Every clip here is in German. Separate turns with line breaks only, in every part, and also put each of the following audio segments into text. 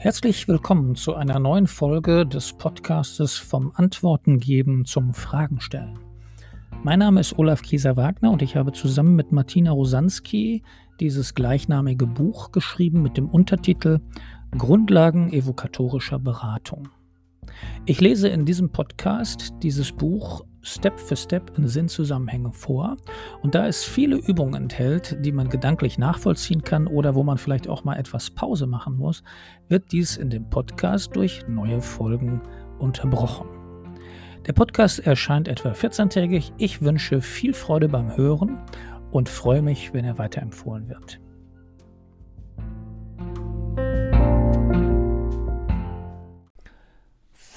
Herzlich willkommen zu einer neuen Folge des Podcastes vom Antworten geben zum Fragen stellen. Mein Name ist Olaf Kieser-Wagner und ich habe zusammen mit Martina Rosanski dieses gleichnamige Buch geschrieben mit dem Untertitel Grundlagen evokatorischer Beratung. Ich lese in diesem Podcast dieses Buch Step für Step in Sinnzusammenhänge vor und da es viele Übungen enthält, die man gedanklich nachvollziehen kann oder wo man vielleicht auch mal etwas Pause machen muss, wird dies in dem Podcast durch neue Folgen unterbrochen. Der Podcast erscheint etwa 14-tägig. Ich wünsche viel Freude beim Hören und freue mich, wenn er weiterempfohlen wird.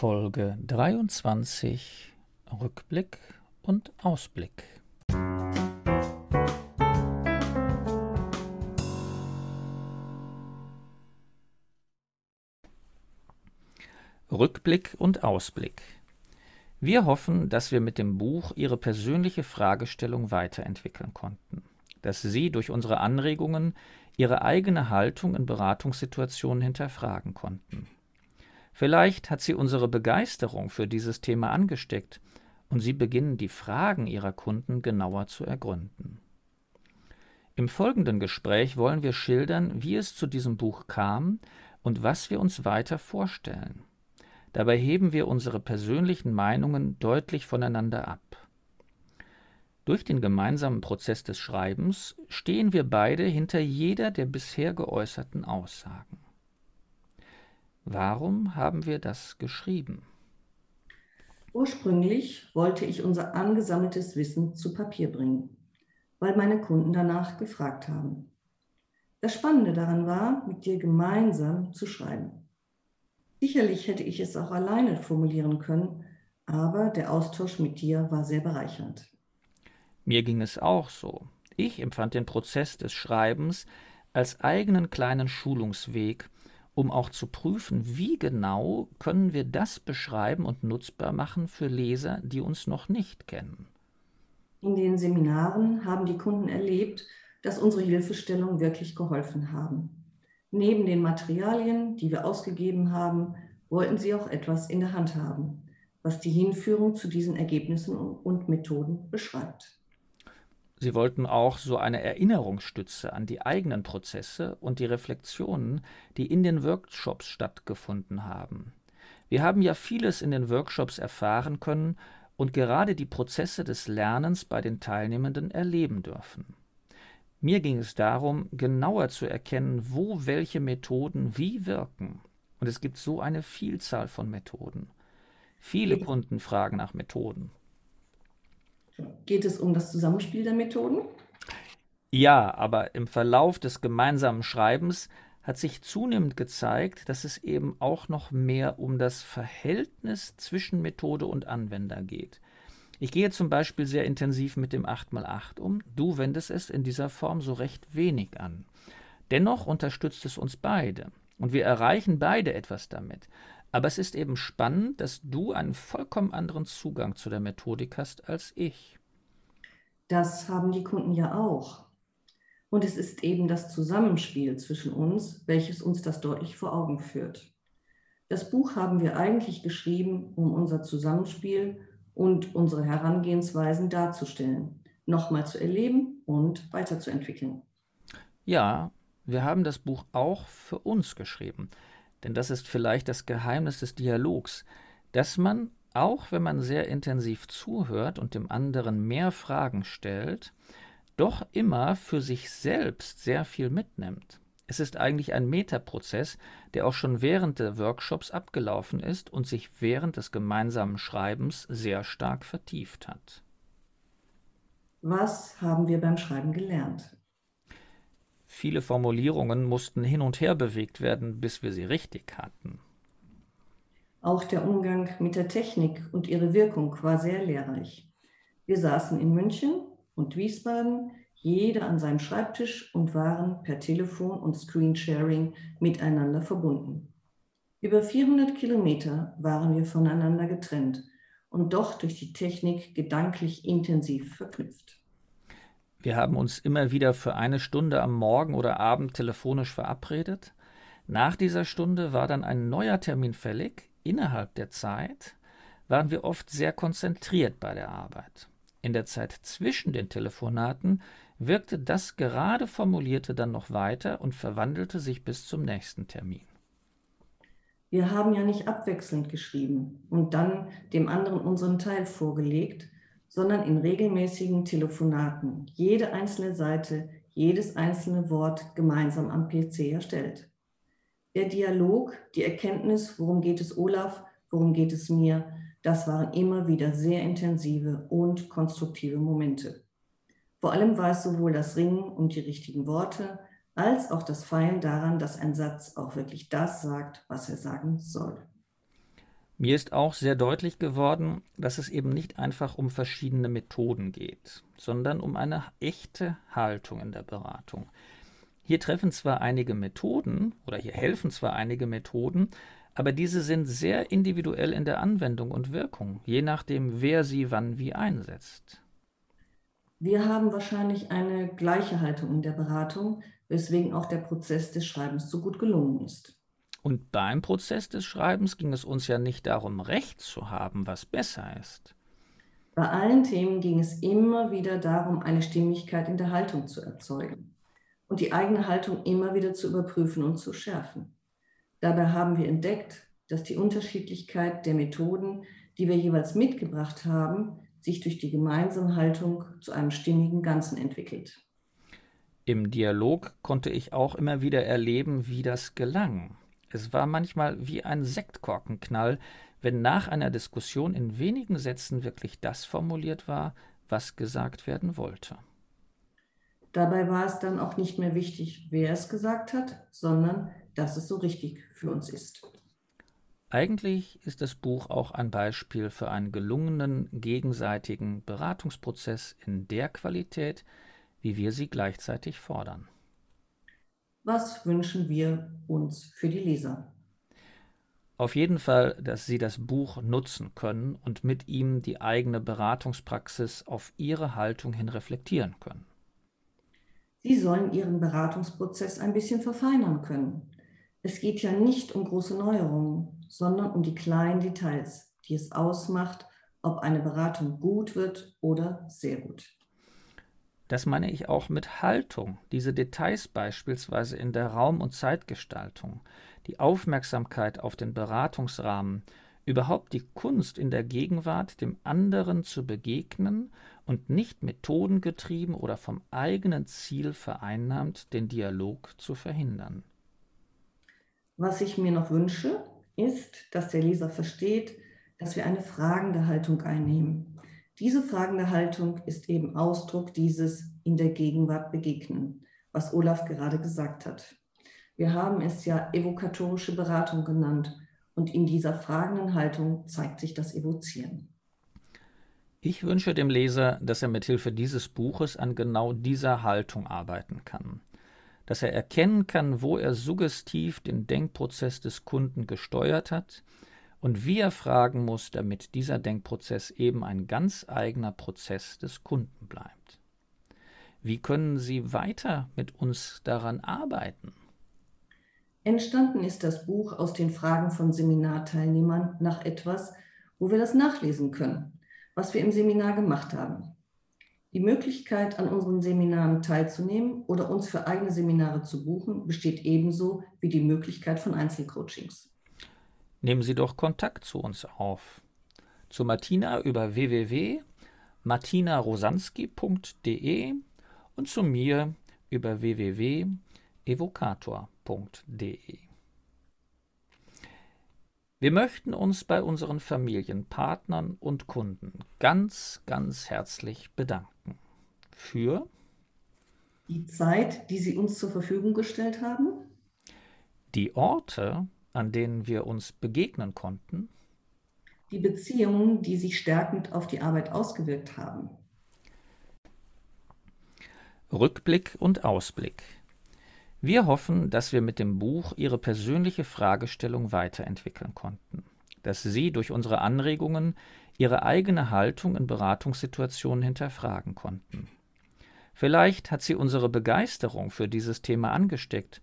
Folge 23 Rückblick und Ausblick. Rückblick und Ausblick. Wir hoffen, dass wir mit dem Buch Ihre persönliche Fragestellung weiterentwickeln konnten, dass Sie durch unsere Anregungen Ihre eigene Haltung in Beratungssituationen hinterfragen konnten. Vielleicht hat Sie unsere Begeisterung für dieses Thema angesteckt und Sie beginnen die Fragen Ihrer Kunden genauer zu ergründen. Im folgenden Gespräch wollen wir schildern, wie es zu diesem Buch kam und was wir uns weiter vorstellen. Dabei heben wir unsere persönlichen Meinungen deutlich voneinander ab. Durch den gemeinsamen Prozess des Schreibens stehen wir beide hinter jeder der bisher geäußerten Aussagen. Warum haben wir das geschrieben?
Ursprünglich wollte ich unser angesammeltes Wissen zu Papier bringen, weil meine Kunden danach gefragt haben. Das Spannende daran war, mit dir gemeinsam zu schreiben. Sicherlich hätte ich es auch alleine formulieren können, aber der Austausch mit dir war sehr bereichernd.
Mir ging es auch so. Ich empfand den Prozess des Schreibens als eigenen kleinen Schulungsweg, um auch zu prüfen, wie genau können wir das beschreiben und nutzbar machen für Leser, die uns noch nicht kennen.
In den Seminaren haben die Kunden erlebt, dass unsere Hilfestellungen wirklich geholfen haben. Neben den Materialien, die wir ausgegeben haben, wollten sie auch etwas in der Hand haben, was die Hinführung zu diesen Ergebnissen und Methoden beschreibt.
Sie wollten auch so eine Erinnerungsstütze an die eigenen Prozesse und die Reflexionen, die in den Workshops stattgefunden haben. Wir haben ja vieles in den Workshops erfahren können und gerade die Prozesse des Lernens bei den Teilnehmenden erleben dürfen. Mir ging es darum, genauer zu erkennen, wo welche Methoden wie wirken. Und es gibt so eine Vielzahl von Methoden. Viele Kunden fragen nach Methoden.
Geht es um das Zusammenspiel der Methoden?
Ja, aber im Verlauf des gemeinsamen Schreibens hat sich zunehmend gezeigt, dass es eben auch noch mehr um das Verhältnis zwischen Methode und Anwender geht. Ich gehe zum Beispiel sehr intensiv mit dem 8x8 um, du wendest es in dieser Form so recht wenig an. Dennoch unterstützt es uns beide und wir erreichen beide etwas damit. Aber es ist eben spannend, dass du einen vollkommen anderen Zugang zu der Methodik hast als ich.
Das haben die Kunden ja auch. Und es ist eben das Zusammenspiel zwischen uns, welches uns das deutlich vor Augen führt. Das Buch haben wir eigentlich geschrieben, um unser Zusammenspiel und unsere Herangehensweisen darzustellen, nochmal zu erleben und weiterzuentwickeln.
Ja, wir haben das Buch auch für uns geschrieben. Denn das ist vielleicht das Geheimnis des Dialogs, dass man, auch wenn man sehr intensiv zuhört und dem anderen mehr Fragen stellt, doch immer für sich selbst sehr viel mitnimmt. Es ist eigentlich ein Metaprozess, der auch schon während der Workshops abgelaufen ist und sich während des gemeinsamen Schreibens sehr stark vertieft hat.
Was haben wir beim Schreiben gelernt?
Viele Formulierungen mussten hin und her bewegt werden, bis wir sie richtig hatten.
Auch der Umgang mit der Technik und ihre Wirkung war sehr lehrreich. Wir saßen in München und Wiesbaden, jeder an seinem Schreibtisch und waren per Telefon und Screensharing miteinander verbunden. Über 400 Kilometer waren wir voneinander getrennt und doch durch die Technik gedanklich intensiv verknüpft.
Wir haben uns immer wieder für eine Stunde am Morgen oder Abend telefonisch verabredet. Nach dieser Stunde war dann ein neuer Termin fällig. Innerhalb der Zeit waren wir oft sehr konzentriert bei der Arbeit. In der Zeit zwischen den Telefonaten wirkte das gerade Formulierte dann noch weiter und verwandelte sich bis zum nächsten Termin.
Wir haben ja nicht abwechselnd geschrieben und dann dem anderen unseren Teil vorgelegt, sondern in regelmäßigen Telefonaten jede einzelne Seite, jedes einzelne Wort gemeinsam am PC erstellt. Der Dialog, die Erkenntnis, worum geht es Olaf, worum geht es mir, das waren immer wieder sehr intensive und konstruktive Momente. Vor allem war es sowohl das Ringen um die richtigen Worte, als auch das Feilen daran, dass ein Satz auch wirklich das sagt, was er sagen soll.
Mir ist auch sehr deutlich geworden, dass es eben nicht einfach um verschiedene Methoden geht, sondern um eine echte Haltung in der Beratung. Hier treffen zwar einige Methoden oder hier helfen zwar einige Methoden, aber diese sind sehr individuell in der Anwendung und Wirkung, je nachdem, wer sie wann wie einsetzt.
Wir haben wahrscheinlich eine gleiche Haltung in der Beratung, weswegen auch der Prozess des Schreibens so gut gelungen ist.
Und beim Prozess des Schreibens ging es uns ja nicht darum, Recht zu haben, was besser ist.
Bei allen Themen ging es immer wieder darum, eine Stimmigkeit in der Haltung zu erzeugen und die eigene Haltung immer wieder zu überprüfen und zu schärfen. Dabei haben wir entdeckt, dass die Unterschiedlichkeit der Methoden, die wir jeweils mitgebracht haben, sich durch die gemeinsame Haltung zu einem stimmigen Ganzen entwickelt.
Im Dialog konnte ich auch immer wieder erleben, wie das gelang. Es war manchmal wie ein Sektkorkenknall, wenn nach einer Diskussion in wenigen Sätzen wirklich das formuliert war, was gesagt werden wollte.
Dabei war es dann auch nicht mehr wichtig, wer es gesagt hat, sondern dass es so richtig für uns ist.
Eigentlich ist das Buch auch ein Beispiel für einen gelungenen gegenseitigen Beratungsprozess in der Qualität, wie wir sie gleichzeitig fordern.
Was wünschen wir uns für die Leser?
Auf jeden Fall, dass Sie das Buch nutzen können und mit ihm die eigene Beratungspraxis auf Ihre Haltung hin reflektieren können.
Sie sollen Ihren Beratungsprozess ein bisschen verfeinern können. Es geht ja nicht um große Neuerungen, sondern um die kleinen Details, die es ausmacht, ob eine Beratung gut wird oder sehr gut.
Das meine ich auch mit Haltung, diese Details beispielsweise in der Raum- und Zeitgestaltung, die Aufmerksamkeit auf den Beratungsrahmen, überhaupt die Kunst in der Gegenwart dem anderen zu begegnen und nicht methodengetrieben oder vom eigenen Ziel vereinnahmt den Dialog zu verhindern.
Was ich mir noch wünsche, ist, dass der Leser versteht, dass wir eine fragende Haltung einnehmen diese fragende Haltung ist eben Ausdruck dieses in der Gegenwart begegnen, was Olaf gerade gesagt hat. Wir haben es ja evokatorische Beratung genannt und in dieser fragenden Haltung zeigt sich das Evozieren.
Ich wünsche dem Leser, dass er mit Hilfe dieses Buches an genau dieser Haltung arbeiten kann, dass er erkennen kann, wo er suggestiv den Denkprozess des Kunden gesteuert hat und wie er fragen muss, damit dieser Denkprozess eben ein ganz eigener Prozess des Kunden bleibt. Wie können Sie weiter mit uns daran arbeiten?
Entstanden ist das Buch aus den Fragen von Seminarteilnehmern nach etwas, wo wir das nachlesen können, was wir im Seminar gemacht haben. Die Möglichkeit, an unseren Seminaren teilzunehmen oder uns für eigene Seminare zu buchen, besteht ebenso wie die Möglichkeit von Einzelcoachings
nehmen Sie doch Kontakt zu uns auf. Zu Martina über www.martinarosanski.de und zu mir über www.evokator.de. Wir möchten uns bei unseren Familien, Partnern und Kunden ganz, ganz herzlich bedanken für
die Zeit, die Sie uns zur Verfügung gestellt haben,
die Orte, an denen wir uns begegnen konnten,
die Beziehungen, die sich stärkend auf die Arbeit ausgewirkt haben.
Rückblick und Ausblick. Wir hoffen, dass wir mit dem Buch Ihre persönliche Fragestellung weiterentwickeln konnten, dass Sie durch unsere Anregungen Ihre eigene Haltung in Beratungssituationen hinterfragen konnten. Vielleicht hat Sie unsere Begeisterung für dieses Thema angesteckt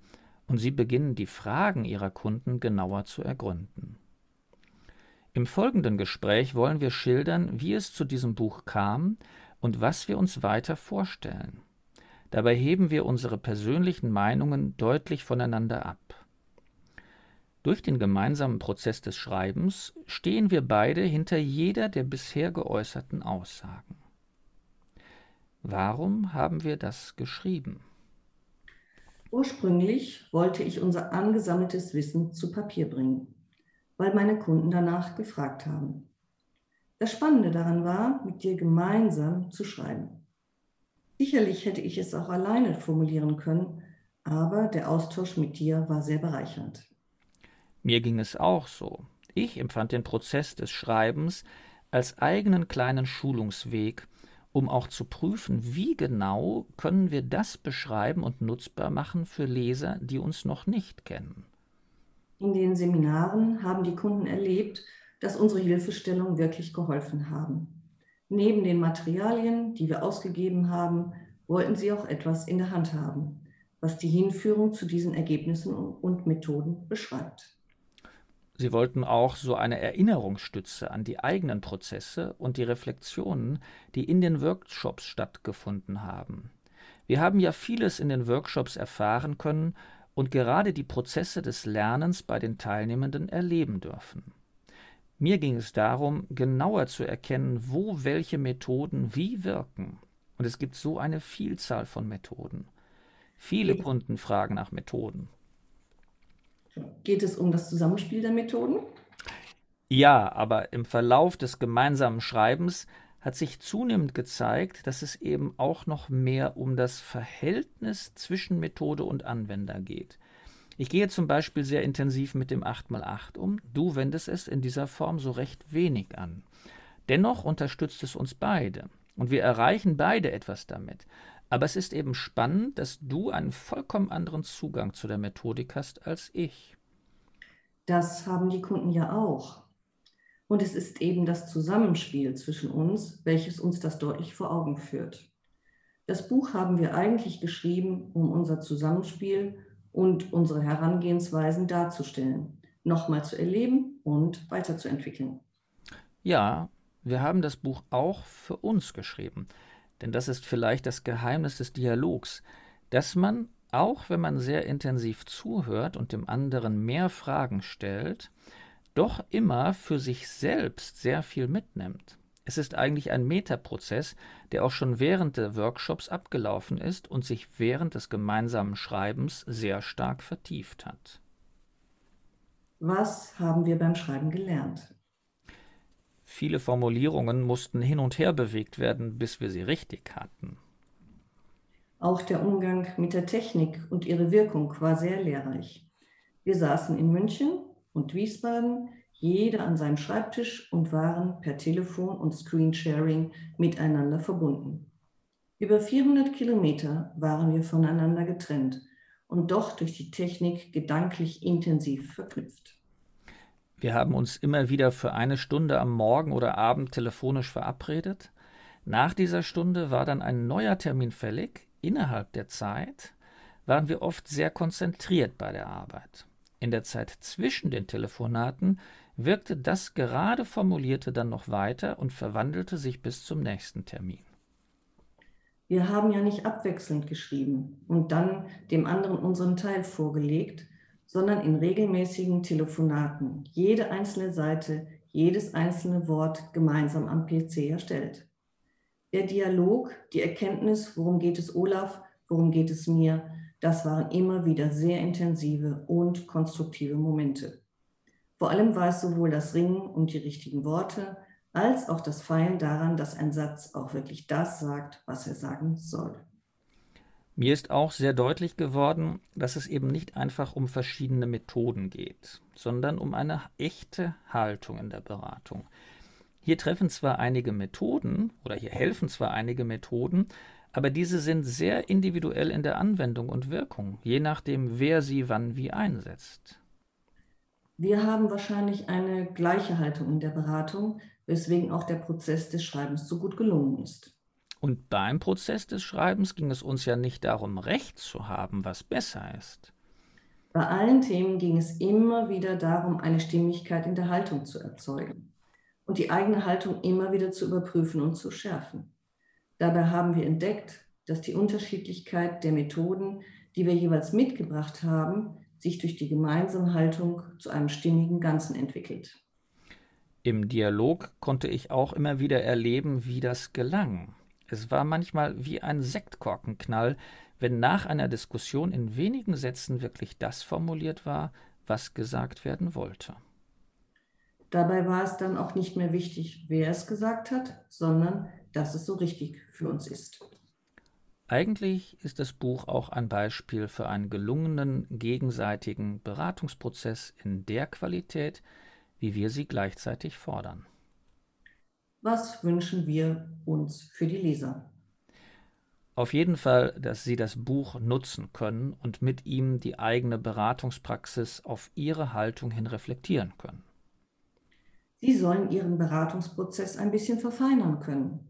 und Sie beginnen die Fragen Ihrer Kunden genauer zu ergründen. Im folgenden Gespräch wollen wir schildern, wie es zu diesem Buch kam und was wir uns weiter vorstellen. Dabei heben wir unsere persönlichen Meinungen deutlich voneinander ab. Durch den gemeinsamen Prozess des Schreibens stehen wir beide hinter jeder der bisher geäußerten Aussagen. Warum haben wir das geschrieben?
Ursprünglich wollte ich unser angesammeltes Wissen zu Papier bringen, weil meine Kunden danach gefragt haben. Das Spannende daran war, mit dir gemeinsam zu schreiben. Sicherlich hätte ich es auch alleine formulieren können, aber der Austausch mit dir war sehr bereichernd.
Mir ging es auch so. Ich empfand den Prozess des Schreibens als eigenen kleinen Schulungsweg, um auch zu prüfen, wie genau können wir das beschreiben und nutzbar machen für Leser, die uns noch nicht kennen.
In den Seminaren haben die Kunden erlebt, dass unsere Hilfestellungen wirklich geholfen haben. Neben den Materialien, die wir ausgegeben haben, wollten sie auch etwas in der Hand haben, was die Hinführung zu diesen Ergebnissen und Methoden beschreibt.
Sie wollten auch so eine Erinnerungsstütze an die eigenen Prozesse und die Reflexionen, die in den Workshops stattgefunden haben. Wir haben ja vieles in den Workshops erfahren können und gerade die Prozesse des Lernens bei den Teilnehmenden erleben dürfen. Mir ging es darum, genauer zu erkennen, wo welche Methoden wie wirken. Und es gibt so eine Vielzahl von Methoden. Viele Kunden fragen nach Methoden.
Geht es um das Zusammenspiel der Methoden?
Ja, aber im Verlauf des gemeinsamen Schreibens hat sich zunehmend gezeigt, dass es eben auch noch mehr um das Verhältnis zwischen Methode und Anwender geht. Ich gehe zum Beispiel sehr intensiv mit dem 8x8 um, du wendest es in dieser Form so recht wenig an. Dennoch unterstützt es uns beide und wir erreichen beide etwas damit. Aber es ist eben spannend, dass du einen vollkommen anderen Zugang zu der Methodik hast als ich.
Das haben die Kunden ja auch. Und es ist eben das Zusammenspiel zwischen uns, welches uns das deutlich vor Augen führt. Das Buch haben wir eigentlich geschrieben, um unser Zusammenspiel und unsere Herangehensweisen darzustellen, nochmal zu erleben und weiterzuentwickeln.
Ja, wir haben das Buch auch für uns geschrieben. Denn das ist vielleicht das Geheimnis des Dialogs, dass man, auch wenn man sehr intensiv zuhört und dem anderen mehr Fragen stellt, doch immer für sich selbst sehr viel mitnimmt. Es ist eigentlich ein Metaprozess, der auch schon während der Workshops abgelaufen ist und sich während des gemeinsamen Schreibens sehr stark vertieft hat.
Was haben wir beim Schreiben gelernt?
Viele Formulierungen mussten hin und her bewegt werden, bis wir sie richtig hatten.
Auch der Umgang mit der Technik und ihre Wirkung war sehr lehrreich. Wir saßen in München und Wiesbaden, jeder an seinem Schreibtisch und waren per Telefon und Screensharing miteinander verbunden. Über 400 Kilometer waren wir voneinander getrennt und doch durch die Technik gedanklich intensiv verknüpft.
Wir haben uns immer wieder für eine Stunde am Morgen oder Abend telefonisch verabredet. Nach dieser Stunde war dann ein neuer Termin fällig. Innerhalb der Zeit waren wir oft sehr konzentriert bei der Arbeit. In der Zeit zwischen den Telefonaten wirkte das gerade Formulierte dann noch weiter und verwandelte sich bis zum nächsten Termin.
Wir haben ja nicht abwechselnd geschrieben und dann dem anderen unseren Teil vorgelegt, sondern in regelmäßigen Telefonaten jede einzelne Seite, jedes einzelne Wort gemeinsam am PC erstellt. Der Dialog, die Erkenntnis, worum geht es Olaf, worum geht es mir, das waren immer wieder sehr intensive und konstruktive Momente. Vor allem war es sowohl das Ringen um die richtigen Worte, als auch das Feilen daran, dass ein Satz auch wirklich das sagt, was er sagen soll.
Mir ist auch sehr deutlich geworden, dass es eben nicht einfach um verschiedene Methoden geht, sondern um eine echte Haltung in der Beratung. Hier treffen zwar einige Methoden oder hier helfen zwar einige Methoden, aber diese sind sehr individuell in der Anwendung und Wirkung, je nachdem, wer sie wann wie einsetzt.
Wir haben wahrscheinlich eine gleiche Haltung in der Beratung, weswegen auch der Prozess des Schreibens so gut gelungen ist.
Und beim Prozess des Schreibens ging es uns ja nicht darum, Recht zu haben, was besser ist.
Bei allen Themen ging es immer wieder darum, eine Stimmigkeit in der Haltung zu erzeugen und die eigene Haltung immer wieder zu überprüfen und zu schärfen. Dabei haben wir entdeckt, dass die Unterschiedlichkeit der Methoden, die wir jeweils mitgebracht haben, sich durch die gemeinsame Haltung zu einem stimmigen Ganzen entwickelt.
Im Dialog konnte ich auch immer wieder erleben, wie das gelang. Es war manchmal wie ein Sektkorkenknall, wenn nach einer Diskussion in wenigen Sätzen wirklich das formuliert war, was gesagt werden wollte.
Dabei war es dann auch nicht mehr wichtig, wer es gesagt hat, sondern dass es so richtig für uns ist.
Eigentlich ist das Buch auch ein Beispiel für einen gelungenen gegenseitigen Beratungsprozess in der Qualität, wie wir sie gleichzeitig fordern.
Was wünschen wir uns für die Leser?
Auf jeden Fall, dass Sie das Buch nutzen können und mit ihm die eigene Beratungspraxis auf Ihre Haltung hin reflektieren können.
Sie sollen Ihren Beratungsprozess ein bisschen verfeinern können.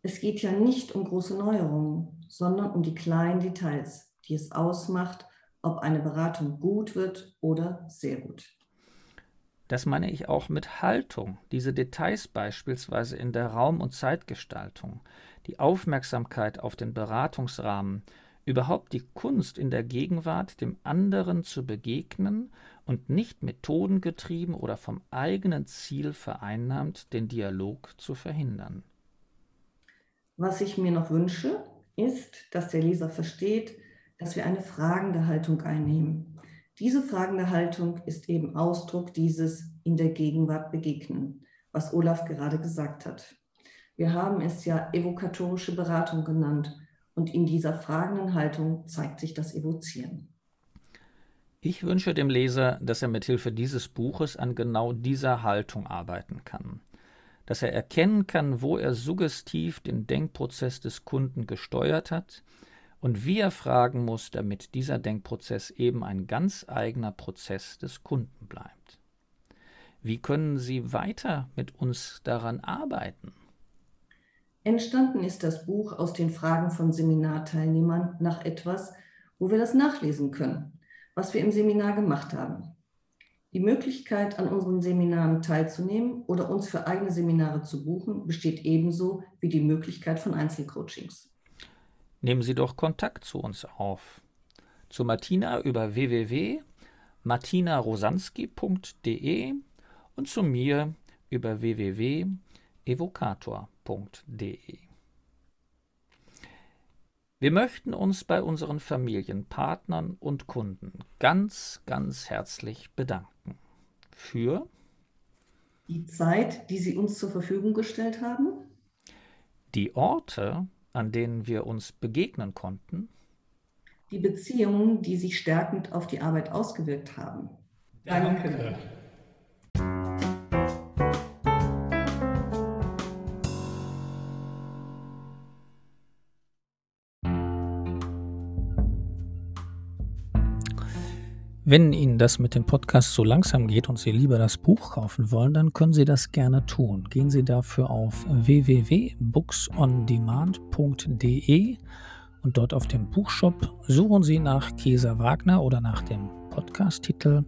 Es geht ja nicht um große Neuerungen, sondern um die kleinen Details, die es ausmacht, ob eine Beratung gut wird oder sehr gut.
Das meine ich auch mit Haltung, diese Details beispielsweise in der Raum- und Zeitgestaltung, die Aufmerksamkeit auf den Beratungsrahmen, überhaupt die Kunst in der Gegenwart dem anderen zu begegnen und nicht methodengetrieben oder vom eigenen Ziel vereinnahmt den Dialog zu verhindern.
Was ich mir noch wünsche, ist, dass der Leser versteht, dass wir eine fragende Haltung einnehmen. Diese fragende Haltung ist eben Ausdruck dieses in der Gegenwart begegnen, was Olaf gerade gesagt hat. Wir haben es ja evokatorische Beratung genannt und in dieser fragenden Haltung zeigt sich das Evozieren.
Ich wünsche dem Leser, dass er mit Hilfe dieses Buches an genau dieser Haltung arbeiten kann, dass er erkennen kann, wo er suggestiv den Denkprozess des Kunden gesteuert hat und wie er fragen muss, damit dieser Denkprozess eben ein ganz eigener Prozess des Kunden bleibt. Wie können Sie weiter mit uns daran arbeiten?
Entstanden ist das Buch aus den Fragen von Seminarteilnehmern nach etwas, wo wir das nachlesen können, was wir im Seminar gemacht haben. Die Möglichkeit, an unseren Seminaren teilzunehmen oder uns für eigene Seminare zu buchen, besteht ebenso wie die Möglichkeit von Einzelcoachings
nehmen Sie doch Kontakt zu uns auf. Zu Martina über www.martinarosanski.de und zu mir über www.evokator.de. Wir möchten uns bei unseren Familien, Partnern und Kunden ganz, ganz herzlich bedanken für
die Zeit, die Sie uns zur Verfügung gestellt haben,
die Orte, an denen wir uns begegnen konnten,
die Beziehungen, die sich stärkend auf die Arbeit ausgewirkt haben. Danke. Danke.
Wenn Ihnen das mit dem Podcast so langsam geht und Sie lieber das Buch kaufen wollen, dann können Sie das gerne tun. Gehen Sie dafür auf www.booksondemand.de und dort auf dem Buchshop suchen Sie nach Käser Wagner oder nach dem Podcast-Titel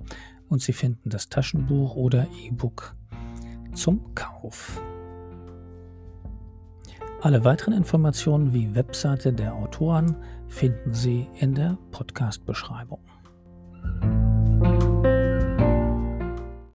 und Sie finden das Taschenbuch oder E-Book zum Kauf. Alle weiteren Informationen wie Webseite der Autoren finden Sie in der Podcast-Beschreibung.